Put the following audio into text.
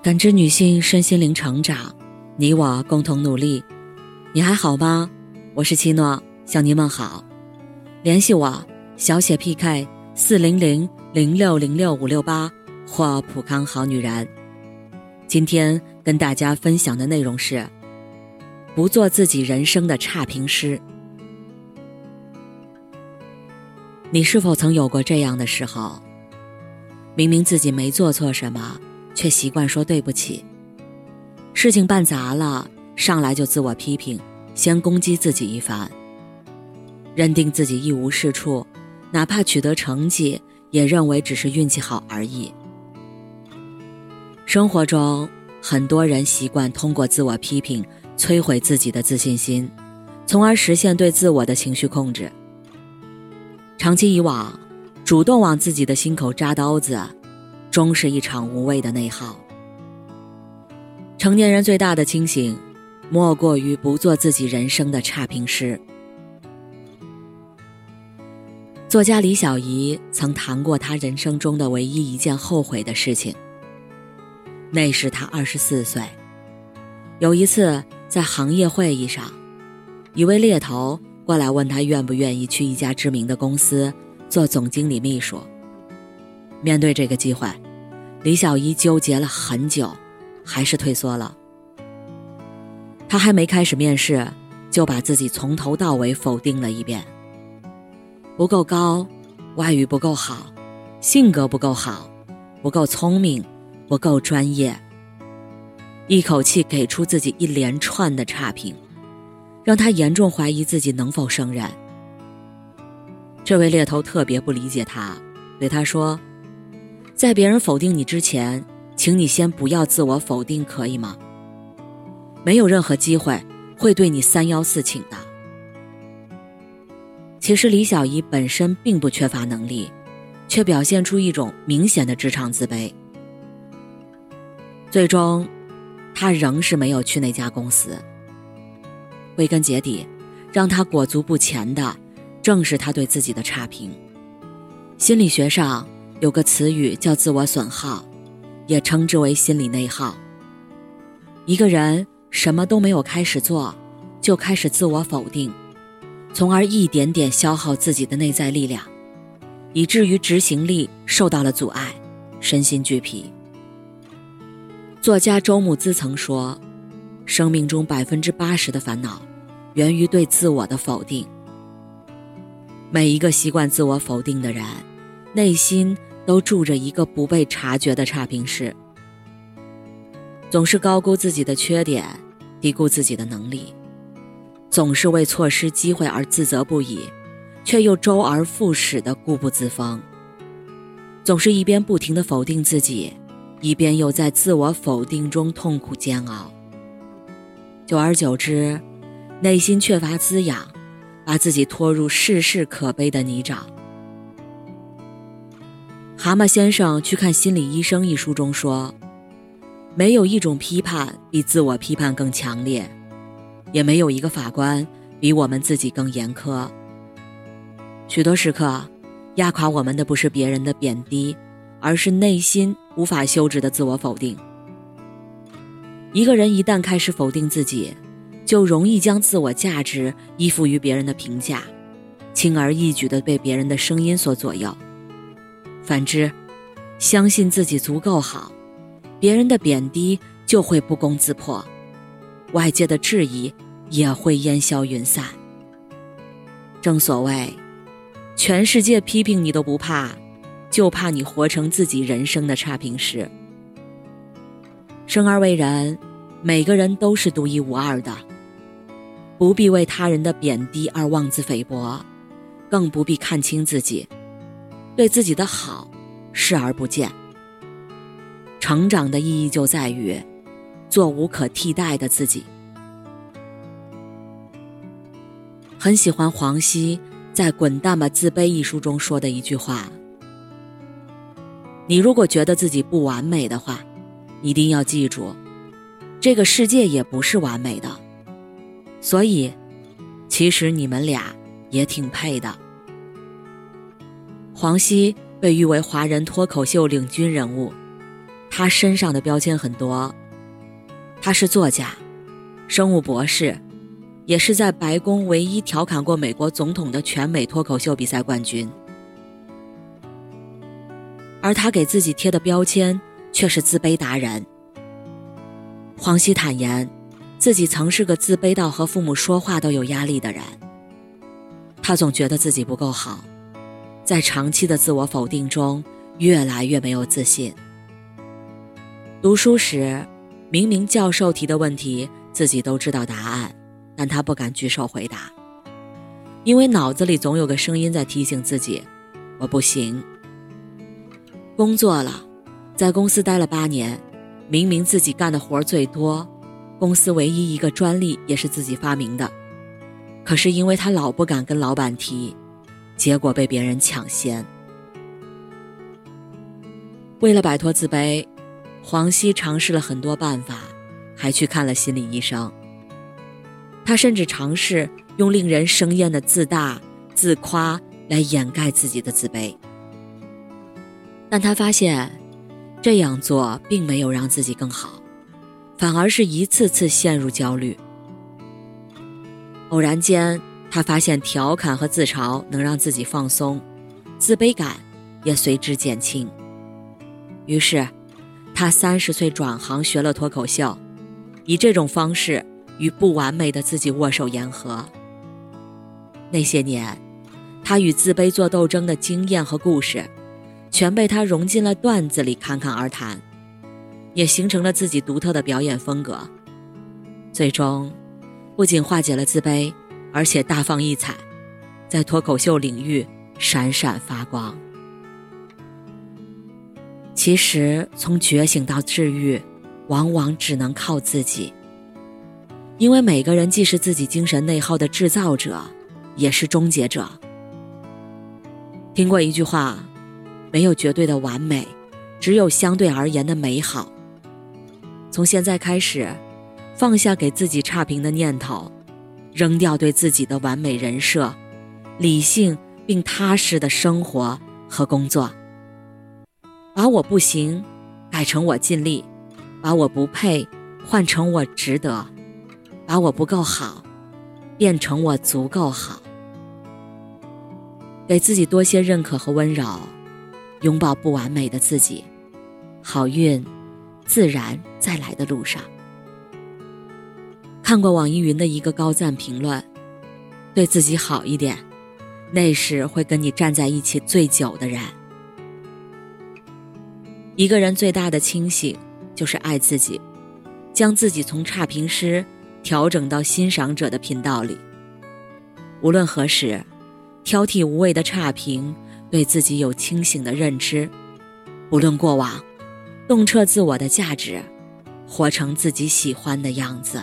感知女性身心灵成长，你我共同努力。你还好吗？我是七诺，向您问好。联系我：小写 PK 四零零零六零六五六八或普康好女人。今天跟大家分享的内容是：不做自己人生的差评师。你是否曾有过这样的时候？明明自己没做错什么。却习惯说对不起。事情办砸了，上来就自我批评，先攻击自己一番，认定自己一无是处，哪怕取得成绩，也认为只是运气好而已。生活中，很多人习惯通过自我批评摧毁自己的自信心，从而实现对自我的情绪控制。长期以往，主动往自己的心口扎刀子。终是一场无谓的内耗。成年人最大的清醒，莫过于不做自己人生的差评师。作家李小怡曾谈过她人生中的唯一一件后悔的事情。那时她二十四岁，有一次在行业会议上，一位猎头过来问她愿不愿意去一家知名的公司做总经理秘书。面对这个机会，李小一纠结了很久，还是退缩了。她还没开始面试，就把自己从头到尾否定了一遍：不够高，外语不够好，性格不够好，不够聪明，不够专业。一口气给出自己一连串的差评，让他严重怀疑自己能否胜任。这位猎头特别不理解他，对他说。在别人否定你之前，请你先不要自我否定，可以吗？没有任何机会会对你三邀四请的。其实李小怡本身并不缺乏能力，却表现出一种明显的职场自卑。最终，她仍是没有去那家公司。归根结底，让她裹足不前的，正是她对自己的差评。心理学上。有个词语叫自我损耗，也称之为心理内耗。一个人什么都没有开始做，就开始自我否定，从而一点点消耗自己的内在力量，以至于执行力受到了阻碍，身心俱疲。作家周慕姿曾说：“生命中百分之八十的烦恼，源于对自我的否定。每一个习惯自我否定的人，内心。”都住着一个不被察觉的差评师，总是高估自己的缺点，低估自己的能力，总是为错失机会而自责不已，却又周而复始的固步自封，总是一边不停的否定自己，一边又在自我否定中痛苦煎熬。久而久之，内心缺乏滋养，把自己拖入世事可悲的泥沼。蛤蟆先生去看心理医生一书中说：“没有一种批判比自我批判更强烈，也没有一个法官比我们自己更严苛。许多时刻，压垮我们的不是别人的贬低，而是内心无法休止的自我否定。一个人一旦开始否定自己，就容易将自我价值依附于别人的评价，轻而易举的被别人的声音所左右。”反之，相信自己足够好，别人的贬低就会不攻自破，外界的质疑也会烟消云散。正所谓，全世界批评你都不怕，就怕你活成自己人生的差评师。生而为人，每个人都是独一无二的，不必为他人的贬低而妄自菲薄，更不必看清自己。对自己的好视而不见。成长的意义就在于做无可替代的自己。很喜欢黄西在《滚蛋吧，自卑》一书中说的一句话：“你如果觉得自己不完美的话，一定要记住，这个世界也不是完美的。所以，其实你们俩也挺配的。”黄西被誉为华人脱口秀领军人物，他身上的标签很多。他是作家，生物博士，也是在白宫唯一调侃过美国总统的全美脱口秀比赛冠军。而他给自己贴的标签却是自卑达人。黄西坦言，自己曾是个自卑到和父母说话都有压力的人。他总觉得自己不够好，在长期的自我否定中，越来越没有自信。读书时，明明教授提的问题自己都知道答案，但他不敢举手回答，因为脑子里总有个声音在提醒自己：“我不行。”工作了，在公司待了八年，明明自己干的活最多，公司唯一一个专利也是自己发明的。可是因为他老不敢跟老板提，结果被别人抢先。为了摆脱自卑，黄西尝试了很多办法，还去看了心理医生。他甚至尝试用令人生厌的自大、自夸来掩盖自己的自卑，但他发现这样做并没有让自己更好，反而是一次次陷入焦虑。偶然间，他发现调侃和自嘲能让自己放松，自卑感也随之减轻。于是，他三十岁转行学了脱口秀，以这种方式与不完美的自己握手言和。那些年，他与自卑做斗争的经验和故事，全被他融进了段子里侃侃而谈，也形成了自己独特的表演风格。最终。不仅化解了自卑，而且大放异彩，在脱口秀领域闪闪发光。其实，从觉醒到治愈，往往只能靠自己。因为每个人既是自己精神内耗的制造者，也是终结者。听过一句话：“没有绝对的完美，只有相对而言的美好。”从现在开始。放下给自己差评的念头，扔掉对自己的完美人设，理性并踏实的生活和工作。把我不行改成我尽力，把我不配换成我值得，把我不够好变成我足够好。给自己多些认可和温柔，拥抱不完美的自己，好运自然在来的路上。看过网易云的一个高赞评论：“对自己好一点，那是会跟你站在一起最久的人。”一个人最大的清醒，就是爱自己，将自己从差评师调整到欣赏者的频道里。无论何时，挑剔无谓的差评，对自己有清醒的认知。不论过往，洞彻自我的价值，活成自己喜欢的样子。